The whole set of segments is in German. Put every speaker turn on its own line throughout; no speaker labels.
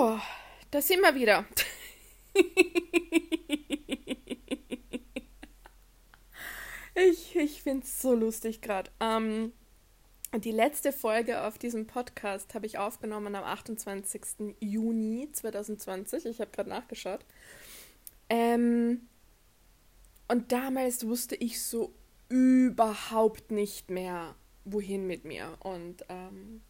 So, da sind wir wieder. ich ich finde es so lustig gerade. Ähm, die letzte Folge auf diesem Podcast habe ich aufgenommen am 28. Juni 2020. Ich habe gerade nachgeschaut. Ähm, und damals wusste ich so überhaupt nicht mehr, wohin mit mir. Und ähm,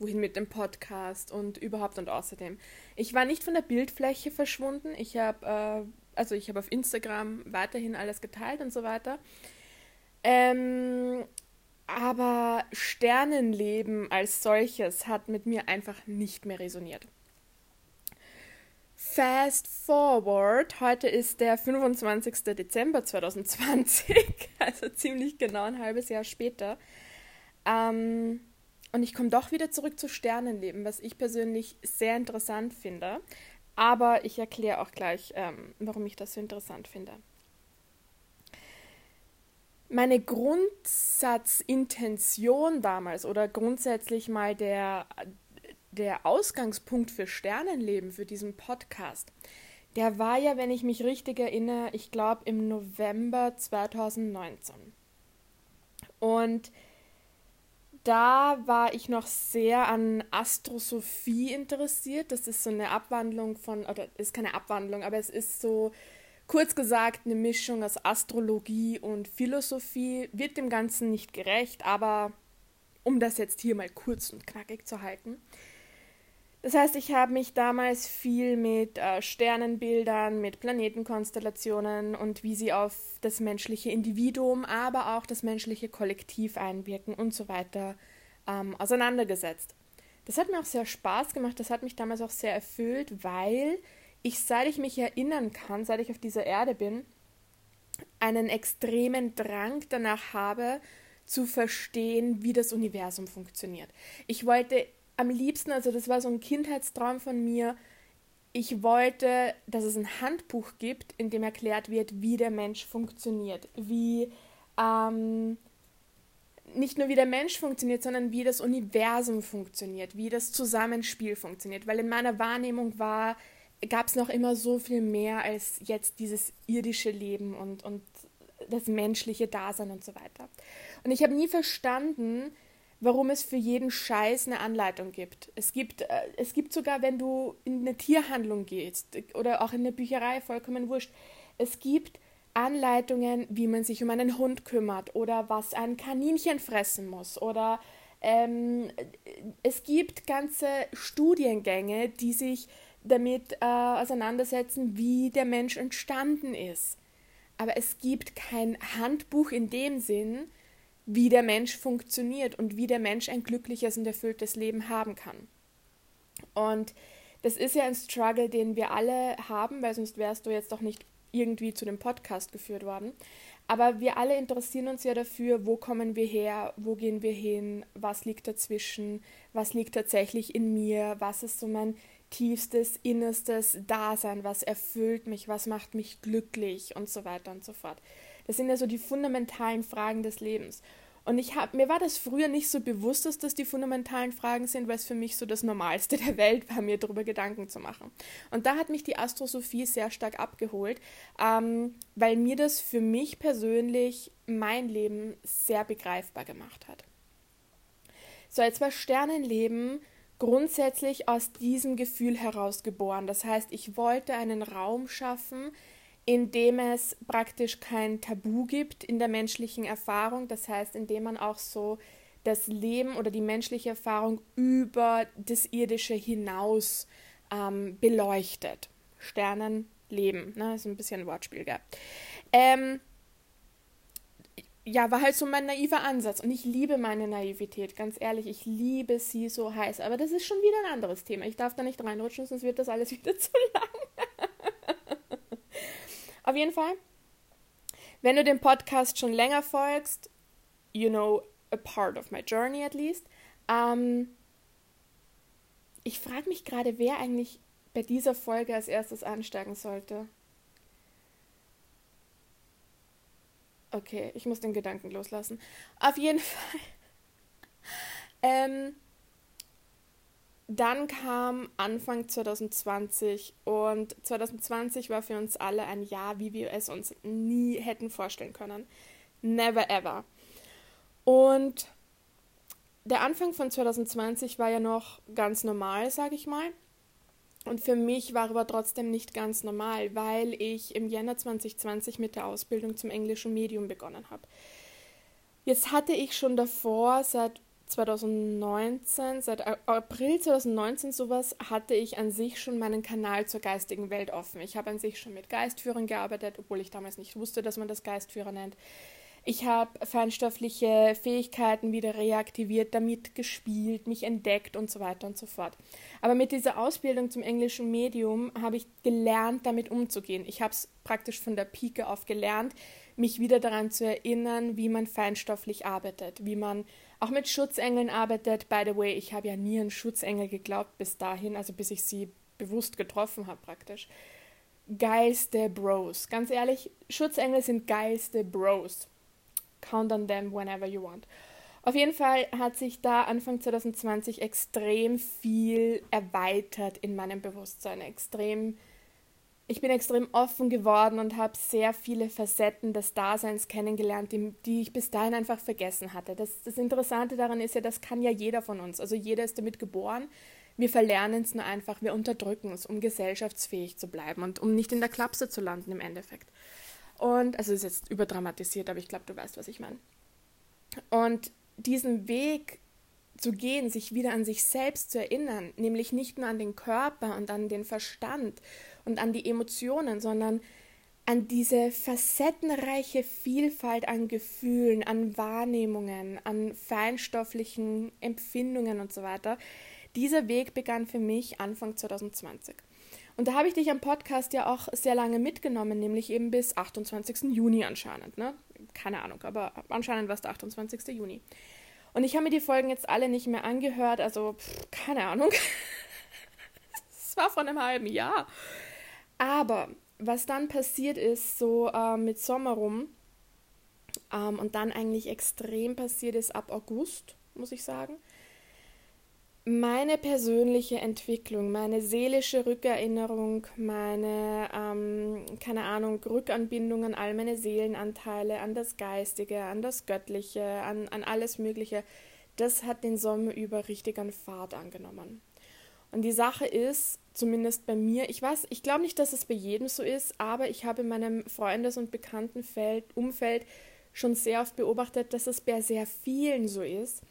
wohin mit dem Podcast und überhaupt und außerdem. Ich war nicht von der Bildfläche verschwunden. Ich habe, äh, also ich habe auf Instagram weiterhin alles geteilt und so weiter. Ähm, aber Sternenleben als solches hat mit mir einfach nicht mehr resoniert. Fast forward, heute ist der 25. Dezember 2020, also ziemlich genau ein halbes Jahr später. Ähm, und ich komme doch wieder zurück zu Sternenleben, was ich persönlich sehr interessant finde. Aber ich erkläre auch gleich, ähm, warum ich das so interessant finde. Meine Grundsatzintention damals oder grundsätzlich mal der, der Ausgangspunkt für Sternenleben, für diesen Podcast, der war ja, wenn ich mich richtig erinnere, ich glaube im November 2019. Und da war ich noch sehr an Astrosophie interessiert. Das ist so eine Abwandlung von, oder ist keine Abwandlung, aber es ist so kurz gesagt eine Mischung aus Astrologie und Philosophie. Wird dem Ganzen nicht gerecht, aber um das jetzt hier mal kurz und knackig zu halten. Das heißt, ich habe mich damals viel mit äh, Sternenbildern, mit Planetenkonstellationen und wie sie auf das menschliche Individuum, aber auch das menschliche Kollektiv einwirken und so weiter ähm, auseinandergesetzt. Das hat mir auch sehr Spaß gemacht, das hat mich damals auch sehr erfüllt, weil ich, seit ich mich erinnern kann, seit ich auf dieser Erde bin, einen extremen Drang danach habe, zu verstehen, wie das Universum funktioniert. Ich wollte am liebsten, also das war so ein Kindheitstraum von mir, ich wollte, dass es ein Handbuch gibt, in dem erklärt wird, wie der Mensch funktioniert, wie ähm, nicht nur wie der Mensch funktioniert, sondern wie das Universum funktioniert, wie das Zusammenspiel funktioniert. Weil in meiner Wahrnehmung war, gab es noch immer so viel mehr als jetzt dieses irdische Leben und, und das menschliche Dasein und so weiter. Und ich habe nie verstanden, warum es für jeden Scheiß eine Anleitung gibt. Es gibt, äh, es gibt sogar, wenn du in eine Tierhandlung gehst oder auch in eine Bücherei, vollkommen wurscht, es gibt Anleitungen, wie man sich um einen Hund kümmert oder was ein Kaninchen fressen muss oder ähm, es gibt ganze Studiengänge, die sich damit äh, auseinandersetzen, wie der Mensch entstanden ist. Aber es gibt kein Handbuch in dem Sinn, wie der Mensch funktioniert und wie der Mensch ein glückliches und erfülltes Leben haben kann. Und das ist ja ein Struggle, den wir alle haben, weil sonst wärst du jetzt doch nicht irgendwie zu dem Podcast geführt worden. Aber wir alle interessieren uns ja dafür, wo kommen wir her, wo gehen wir hin, was liegt dazwischen, was liegt tatsächlich in mir, was ist so mein tiefstes, innerstes Dasein, was erfüllt mich, was macht mich glücklich und so weiter und so fort. Das sind ja so die fundamentalen Fragen des Lebens. Und ich hab, mir war das früher nicht so bewusst, dass das die fundamentalen Fragen sind, weil es für mich so das Normalste der Welt war, mir darüber Gedanken zu machen. Und da hat mich die Astrosophie sehr stark abgeholt, ähm, weil mir das für mich persönlich mein Leben sehr begreifbar gemacht hat. So, jetzt war Sternenleben grundsätzlich aus diesem Gefühl heraus geboren. Das heißt, ich wollte einen Raum schaffen, in dem es praktisch kein Tabu gibt in der menschlichen Erfahrung, das heißt, in dem man auch so das Leben oder die menschliche Erfahrung über das Irdische hinaus ähm, beleuchtet. Sternenleben, ne? ist ein bisschen ein Wortspiel, gell? Ähm, ja, war halt so mein naiver Ansatz. Und ich liebe meine Naivität, ganz ehrlich. Ich liebe sie so heiß. Aber das ist schon wieder ein anderes Thema. Ich darf da nicht reinrutschen, sonst wird das alles wieder zu lang. Auf jeden Fall, wenn du dem Podcast schon länger folgst, you know a part of my journey at least. Ähm, ich frage mich gerade, wer eigentlich bei dieser Folge als erstes ansteigen sollte. Okay, ich muss den Gedanken loslassen. Auf jeden Fall. Ähm, dann kam Anfang 2020 und 2020 war für uns alle ein Jahr, wie wir es uns nie hätten vorstellen können. Never ever. Und der Anfang von 2020 war ja noch ganz normal, sage ich mal. Und für mich war aber trotzdem nicht ganz normal, weil ich im Jänner 2020 mit der Ausbildung zum englischen Medium begonnen habe. Jetzt hatte ich schon davor seit 2019, seit April 2019 sowas, hatte ich an sich schon meinen Kanal zur geistigen Welt offen. Ich habe an sich schon mit Geistführern gearbeitet, obwohl ich damals nicht wusste, dass man das Geistführer nennt. Ich habe feinstoffliche Fähigkeiten wieder reaktiviert, damit gespielt, mich entdeckt und so weiter und so fort. Aber mit dieser Ausbildung zum englischen Medium habe ich gelernt, damit umzugehen. Ich habe es praktisch von der Pike auf gelernt, mich wieder daran zu erinnern, wie man feinstofflich arbeitet, wie man auch mit Schutzengeln arbeitet. By the way, ich habe ja nie an Schutzengel geglaubt bis dahin, also bis ich sie bewusst getroffen habe praktisch. Geilste Bros. Ganz ehrlich, Schutzengel sind geilste Bros. Count on them whenever you want. Auf jeden Fall hat sich da Anfang 2020 extrem viel erweitert in meinem Bewusstsein, extrem ich bin extrem offen geworden und habe sehr viele Facetten des Daseins kennengelernt, die, die, ich bis dahin einfach vergessen hatte. Das, das Interessante daran ist ja, das kann ja jeder von uns. Also jeder ist damit geboren. Wir verlernen es nur einfach, wir unterdrücken es, um gesellschaftsfähig zu bleiben und um nicht in der Klapse zu landen im Endeffekt. Und, also ist jetzt überdramatisiert, aber ich glaube, du weißt, was ich meine. Und diesen Weg zu gehen, sich wieder an sich selbst zu erinnern, nämlich nicht nur an den Körper und an den Verstand und an die Emotionen, sondern an diese facettenreiche Vielfalt an Gefühlen, an Wahrnehmungen, an feinstofflichen Empfindungen und so weiter. Dieser Weg begann für mich Anfang 2020. Und da habe ich dich am Podcast ja auch sehr lange mitgenommen, nämlich eben bis 28. Juni anscheinend. Ne? Keine Ahnung, aber anscheinend war es der 28. Juni. Und ich habe mir die Folgen jetzt alle nicht mehr angehört, also pff, keine Ahnung. Es war vor einem halben Jahr. Aber was dann passiert ist, so äh, mit Sommer rum, ähm, und dann eigentlich extrem passiert ist ab August, muss ich sagen, meine persönliche Entwicklung, meine seelische Rückerinnerung, meine, ähm, keine Ahnung, Rückanbindung an all meine Seelenanteile, an das Geistige, an das Göttliche, an, an alles Mögliche, das hat den Sommer über richtig an Fahrt angenommen. Und die Sache ist, zumindest bei mir, ich weiß, ich glaube nicht, dass es bei jedem so ist, aber ich habe in meinem Freundes- und Bekanntenfeld, Umfeld schon sehr oft beobachtet, dass es bei sehr vielen so ist,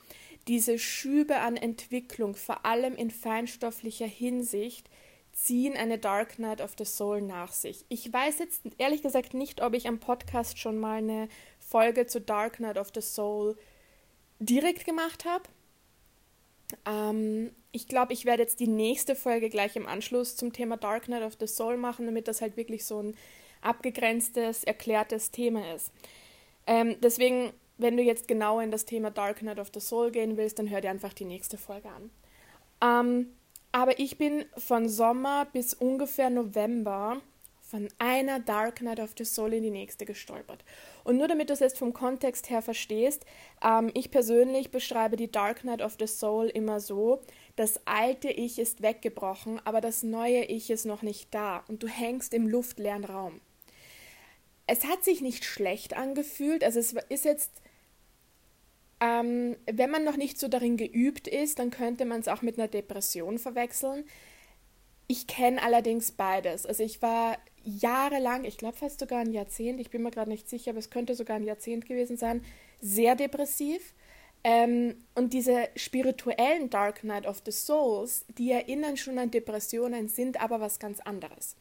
diese Schübe an Entwicklung, vor allem in feinstofflicher Hinsicht, ziehen eine Dark Night of the Soul nach sich. Ich weiß jetzt ehrlich gesagt nicht, ob ich am Podcast schon mal eine Folge zu Dark Night of the Soul direkt gemacht habe. Ähm, ich glaube, ich werde jetzt die nächste Folge gleich im Anschluss zum Thema Dark Night of the Soul machen, damit das halt wirklich so ein abgegrenztes, erklärtes Thema ist. Ähm, deswegen wenn du jetzt genau in das Thema Dark Night of the Soul gehen willst, dann hör dir einfach die nächste Folge an. Ähm, aber ich bin von Sommer bis ungefähr November von einer Dark Night of the Soul in die nächste gestolpert. Und nur damit du es jetzt vom Kontext her verstehst, ähm, ich persönlich beschreibe die Dark Night of the Soul immer so, das alte Ich ist weggebrochen, aber das neue Ich ist noch nicht da und du hängst im luftleeren Raum. Es hat sich nicht schlecht angefühlt, also es ist jetzt ähm, wenn man noch nicht so darin geübt ist, dann könnte man es auch mit einer Depression verwechseln. Ich kenne allerdings beides. Also ich war jahrelang, ich glaube fast sogar ein Jahrzehnt, ich bin mir gerade nicht sicher, aber es könnte sogar ein Jahrzehnt gewesen sein, sehr depressiv. Ähm, und diese spirituellen Dark Night of the Souls, die erinnern schon an Depressionen, sind aber was ganz anderes.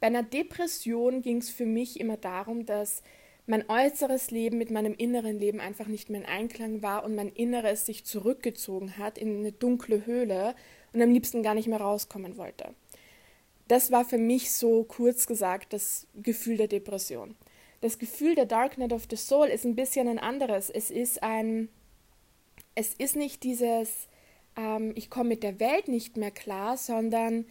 Bei einer Depression ging es für mich immer darum, dass mein äußeres Leben mit meinem inneren Leben einfach nicht mehr in Einklang war und mein Inneres sich zurückgezogen hat in eine dunkle Höhle und am liebsten gar nicht mehr rauskommen wollte. Das war für mich so kurz gesagt das Gefühl der Depression. Das Gefühl der Dark Night of the Soul ist ein bisschen ein anderes. Es ist ein, es ist nicht dieses, ähm, ich komme mit der Welt nicht mehr klar, sondern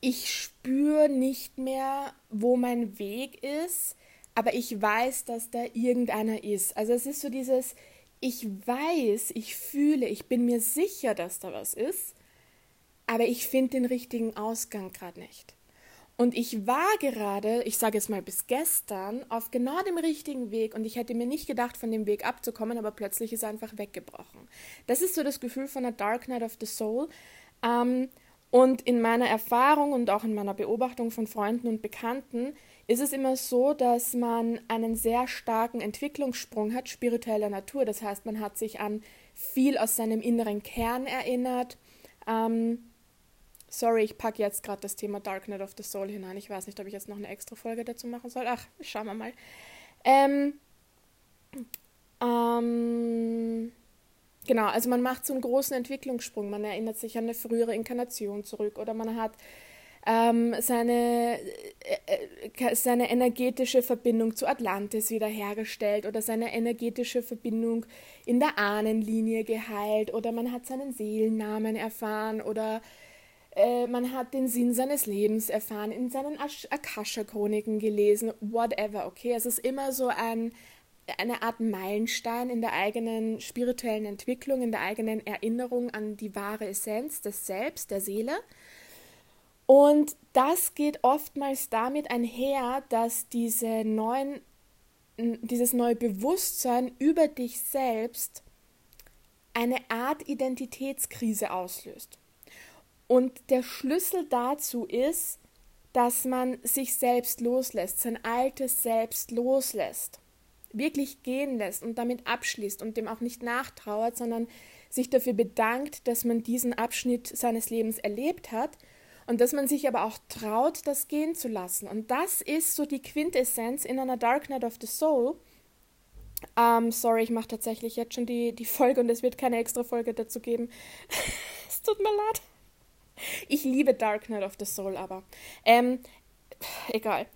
ich spüre nicht mehr, wo mein Weg ist aber ich weiß, dass da irgendeiner ist. Also es ist so dieses, ich weiß, ich fühle, ich bin mir sicher, dass da was ist, aber ich finde den richtigen Ausgang gerade nicht. Und ich war gerade, ich sage jetzt mal bis gestern, auf genau dem richtigen Weg und ich hätte mir nicht gedacht, von dem Weg abzukommen, aber plötzlich ist er einfach weggebrochen. Das ist so das Gefühl von der Dark Night of the Soul. Ähm, und in meiner Erfahrung und auch in meiner Beobachtung von Freunden und Bekannten ist es immer so, dass man einen sehr starken Entwicklungssprung hat, spiritueller Natur. Das heißt, man hat sich an viel aus seinem inneren Kern erinnert. Ähm, Sorry, ich packe jetzt gerade das Thema Darknet of the Soul hinein. Ich weiß nicht, ob ich jetzt noch eine extra Folge dazu machen soll. Ach, schauen wir mal. Ähm, ähm, genau, also man macht so einen großen Entwicklungssprung. Man erinnert sich an eine frühere Inkarnation zurück oder man hat ähm, seine, äh, äh seine energetische Verbindung zu Atlantis wiederhergestellt oder seine energetische Verbindung in der Ahnenlinie geheilt oder man hat seinen Seelennamen erfahren oder äh, man hat den Sinn seines Lebens erfahren, in seinen Akasha-Chroniken gelesen, whatever, okay? Es ist immer so ein, eine Art Meilenstein in der eigenen spirituellen Entwicklung, in der eigenen Erinnerung an die wahre Essenz des Selbst, der Seele. Und das geht oftmals damit einher, dass diese neuen, dieses neue Bewusstsein über dich selbst eine Art Identitätskrise auslöst. Und der Schlüssel dazu ist, dass man sich selbst loslässt, sein altes Selbst loslässt, wirklich gehen lässt und damit abschließt und dem auch nicht nachtrauert, sondern sich dafür bedankt, dass man diesen Abschnitt seines Lebens erlebt hat und dass man sich aber auch traut, das gehen zu lassen. Und das ist so die Quintessenz in einer Dark Night of the Soul. Um, ähm, sorry, ich mache tatsächlich jetzt schon die, die Folge und es wird keine extra Folge dazu geben. es tut mir leid. Ich liebe Dark Knight of the Soul, aber. Ähm, egal.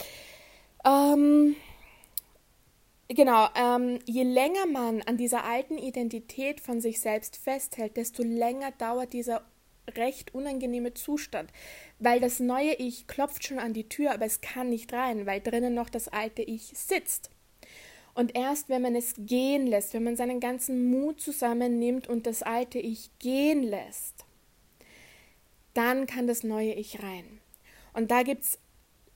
Ähm, genau, ähm, je länger man an dieser alten Identität von sich selbst festhält, desto länger dauert dieser recht unangenehme Zustand, weil das neue Ich klopft schon an die Tür, aber es kann nicht rein, weil drinnen noch das alte Ich sitzt. Und erst wenn man es gehen lässt, wenn man seinen ganzen Mut zusammennimmt und das alte Ich gehen lässt, dann kann das neue Ich rein. Und da gibt es,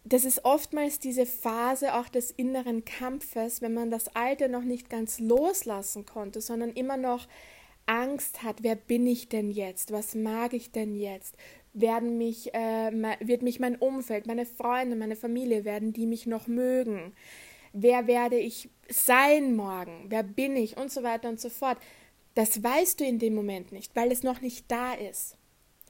das ist oftmals diese Phase auch des inneren Kampfes, wenn man das Alte noch nicht ganz loslassen konnte, sondern immer noch Angst hat, wer bin ich denn jetzt? Was mag ich denn jetzt? Werden mich, äh, wird mich mein Umfeld, meine Freunde, meine Familie, werden die mich noch mögen? Wer werde ich sein morgen? Wer bin ich? Und so weiter und so fort. Das weißt du in dem Moment nicht, weil es noch nicht da ist.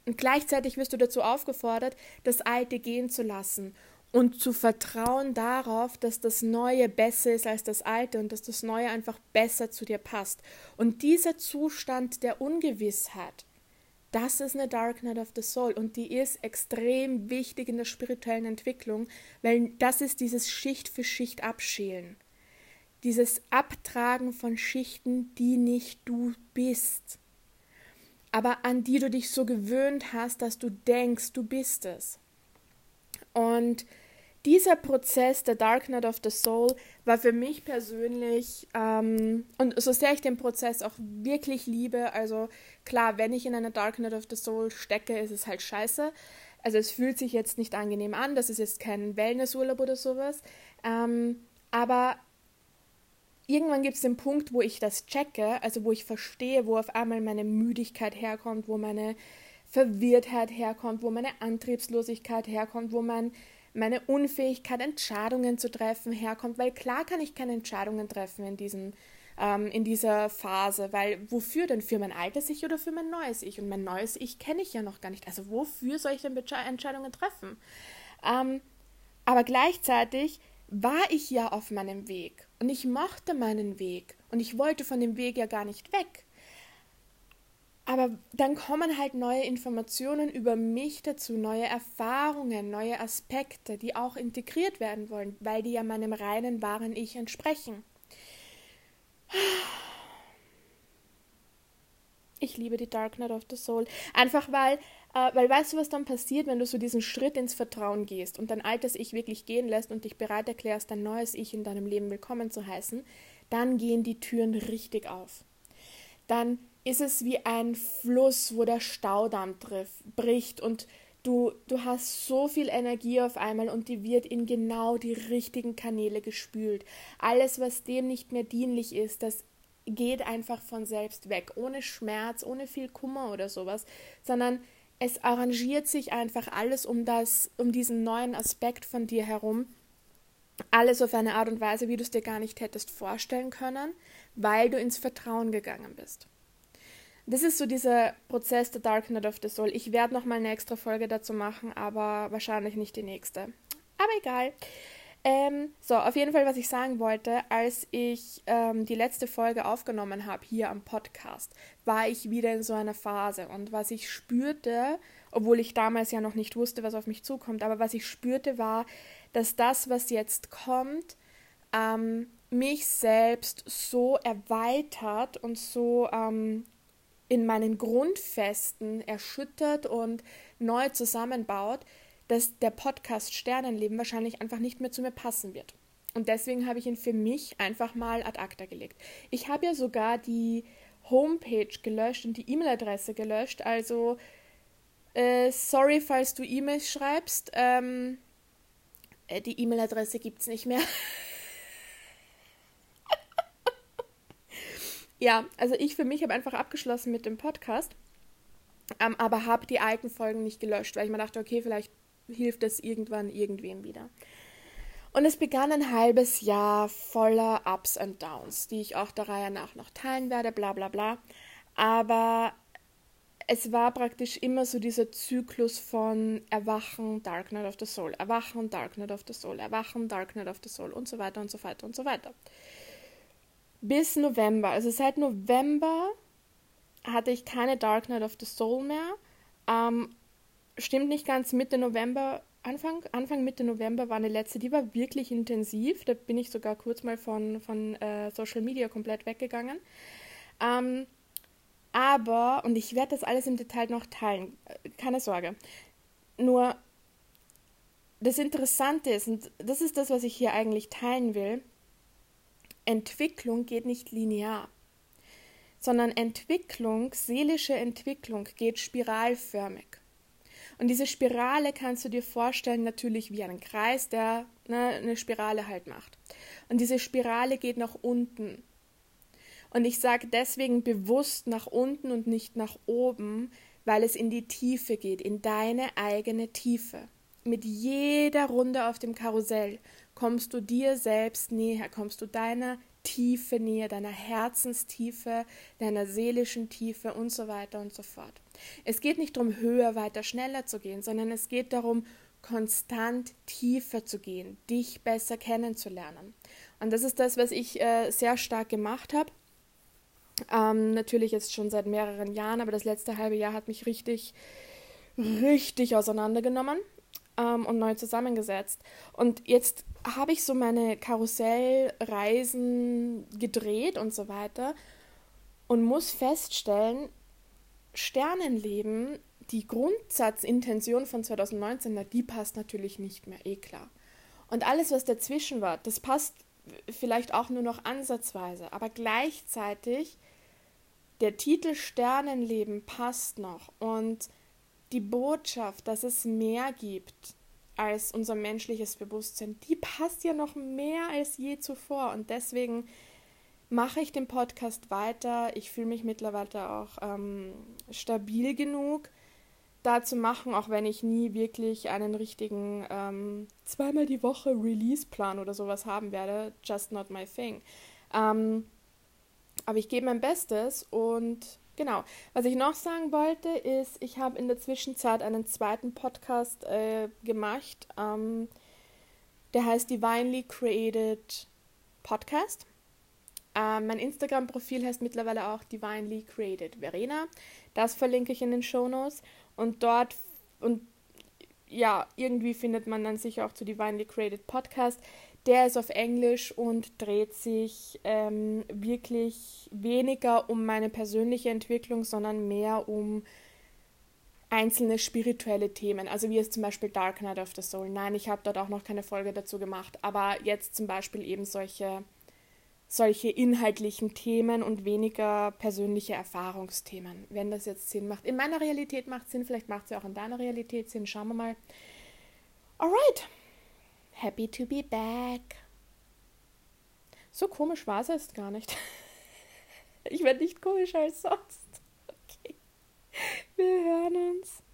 Und gleichzeitig wirst du dazu aufgefordert, das Alte gehen zu lassen und zu vertrauen darauf, dass das Neue besser ist als das Alte und dass das Neue einfach besser zu dir passt. Und dieser Zustand der Ungewissheit, das ist eine Dark Night of the Soul und die ist extrem wichtig in der spirituellen Entwicklung, weil das ist dieses Schicht für Schicht abschälen. Dieses Abtragen von Schichten, die nicht du bist aber an die du dich so gewöhnt hast, dass du denkst, du bist es. Und dieser Prozess, der Dark Night of the Soul, war für mich persönlich, ähm, und so sehr ich den Prozess auch wirklich liebe, also klar, wenn ich in einer Dark Night of the Soul stecke, ist es halt scheiße. Also es fühlt sich jetzt nicht angenehm an, das ist jetzt kein Wellnessurlaub oder sowas. Ähm, aber irgendwann gibt es den Punkt, wo ich das checke, also wo ich verstehe, wo auf einmal meine Müdigkeit herkommt, wo meine Verwirrtheit herkommt, wo meine Antriebslosigkeit herkommt, wo mein, meine Unfähigkeit, Entscheidungen zu treffen, herkommt. Weil klar kann ich keine Entscheidungen treffen in, diesem, ähm, in dieser Phase, weil wofür denn? Für mein altes Ich oder für mein neues Ich? Und mein neues Ich kenne ich ja noch gar nicht. Also wofür soll ich denn Entscheidungen treffen? Ähm, aber gleichzeitig war ich ja auf meinem Weg und ich mochte meinen Weg und ich wollte von dem Weg ja gar nicht weg. Aber dann kommen halt neue Informationen über mich dazu, neue Erfahrungen, neue Aspekte, die auch integriert werden wollen, weil die ja meinem reinen, wahren Ich entsprechen. Ich liebe die Dark Night of the Soul. Einfach weil, äh, weil weißt du, was dann passiert, wenn du so diesen Schritt ins Vertrauen gehst und dein altes Ich wirklich gehen lässt und dich bereit erklärst, dein neues Ich in deinem Leben willkommen zu heißen, dann gehen die Türen richtig auf. dann ist es wie ein Fluss, wo der Staudamm trifft, bricht und du, du hast so viel Energie auf einmal und die wird in genau die richtigen Kanäle gespült. Alles, was dem nicht mehr dienlich ist, das geht einfach von selbst weg, ohne Schmerz, ohne viel Kummer oder sowas, sondern es arrangiert sich einfach alles um das, um diesen neuen Aspekt von dir herum. Alles auf eine Art und Weise, wie du es dir gar nicht hättest vorstellen können, weil du ins Vertrauen gegangen bist. Das ist so dieser Prozess der Dark Night of the Soul. Ich werde noch mal eine extra Folge dazu machen, aber wahrscheinlich nicht die nächste. Aber egal. Ähm, so, auf jeden Fall, was ich sagen wollte, als ich ähm, die letzte Folge aufgenommen habe hier am Podcast, war ich wieder in so einer Phase. Und was ich spürte, obwohl ich damals ja noch nicht wusste, was auf mich zukommt, aber was ich spürte, war, dass das, was jetzt kommt, ähm, mich selbst so erweitert und so ähm, in meinen Grundfesten erschüttert und neu zusammenbaut, dass der Podcast Sternenleben wahrscheinlich einfach nicht mehr zu mir passen wird. Und deswegen habe ich ihn für mich einfach mal ad acta gelegt. Ich habe ja sogar die Homepage gelöscht und die E-Mail-Adresse gelöscht. Also, äh, sorry, falls du E-Mails schreibst. Ähm, äh, die E-Mail-Adresse gibt es nicht mehr. ja, also ich für mich habe einfach abgeschlossen mit dem Podcast, ähm, aber habe die alten Folgen nicht gelöscht, weil ich mir dachte, okay, vielleicht hilft es irgendwann irgendwem wieder. Und es begann ein halbes Jahr voller Ups und Downs, die ich auch der Reihe nach noch teilen werde, bla bla bla. Aber es war praktisch immer so dieser Zyklus von Erwachen, Dark Knight of the Soul, Erwachen, Dark Knight of the Soul, Erwachen, Dark Knight of the Soul und so weiter und so weiter und so weiter bis November. Also seit November hatte ich keine Dark Knight of the Soul mehr. Ähm, stimmt nicht ganz, Mitte November, Anfang, Anfang Mitte November war eine letzte, die war wirklich intensiv. Da bin ich sogar kurz mal von, von äh, Social Media komplett weggegangen. Ähm, aber, und ich werde das alles im Detail noch teilen, keine Sorge. Nur das Interessante ist, und das ist das, was ich hier eigentlich teilen will, Entwicklung geht nicht linear, sondern Entwicklung, seelische Entwicklung geht spiralförmig. Und diese Spirale kannst du dir vorstellen, natürlich wie einen Kreis, der ne, eine Spirale halt macht. Und diese Spirale geht nach unten. Und ich sage deswegen bewusst nach unten und nicht nach oben, weil es in die Tiefe geht, in deine eigene Tiefe. Mit jeder Runde auf dem Karussell kommst du dir selbst näher, kommst du deiner Tiefe näher, deiner Herzenstiefe, deiner seelischen Tiefe und so weiter und so fort. Es geht nicht darum, höher, weiter, schneller zu gehen, sondern es geht darum, konstant tiefer zu gehen, dich besser kennenzulernen. Und das ist das, was ich äh, sehr stark gemacht habe. Ähm, natürlich jetzt schon seit mehreren Jahren, aber das letzte halbe Jahr hat mich richtig, richtig auseinandergenommen ähm, und neu zusammengesetzt. Und jetzt habe ich so meine Karussellreisen gedreht und so weiter und muss feststellen, Sternenleben, die Grundsatzintention von 2019, die passt natürlich nicht mehr, eh klar. Und alles, was dazwischen war, das passt vielleicht auch nur noch ansatzweise, aber gleichzeitig der Titel Sternenleben passt noch und die Botschaft, dass es mehr gibt als unser menschliches Bewusstsein, die passt ja noch mehr als je zuvor. Und deswegen mache ich den Podcast weiter. Ich fühle mich mittlerweile auch ähm, stabil genug, da zu machen, auch wenn ich nie wirklich einen richtigen ähm, zweimal die Woche Release-Plan oder sowas haben werde. Just not my thing. Ähm, aber ich gebe mein Bestes und Genau. Was ich noch sagen wollte, ist, ich habe in der Zwischenzeit einen zweiten Podcast äh, gemacht. Ähm, der heißt Divinely Created Podcast. Äh, mein Instagram-Profil heißt mittlerweile auch Divinely Created Verena. Das verlinke ich in den Shownotes. Und dort, und ja, irgendwie findet man dann sicher auch zu Divinely Created Podcast. Der ist auf Englisch und dreht sich ähm, wirklich weniger um meine persönliche Entwicklung, sondern mehr um einzelne spirituelle Themen. Also wie es zum Beispiel Dark Knight of the Soul. Nein, ich habe dort auch noch keine Folge dazu gemacht, aber jetzt zum Beispiel eben solche, solche inhaltlichen Themen und weniger persönliche Erfahrungsthemen, wenn das jetzt Sinn macht. In meiner Realität macht Sinn, vielleicht macht es ja auch in deiner Realität Sinn. Schauen wir mal. Alright. Happy to be back. So komisch war es jetzt gar nicht. Ich werde nicht komischer als sonst. Okay. Wir hören uns.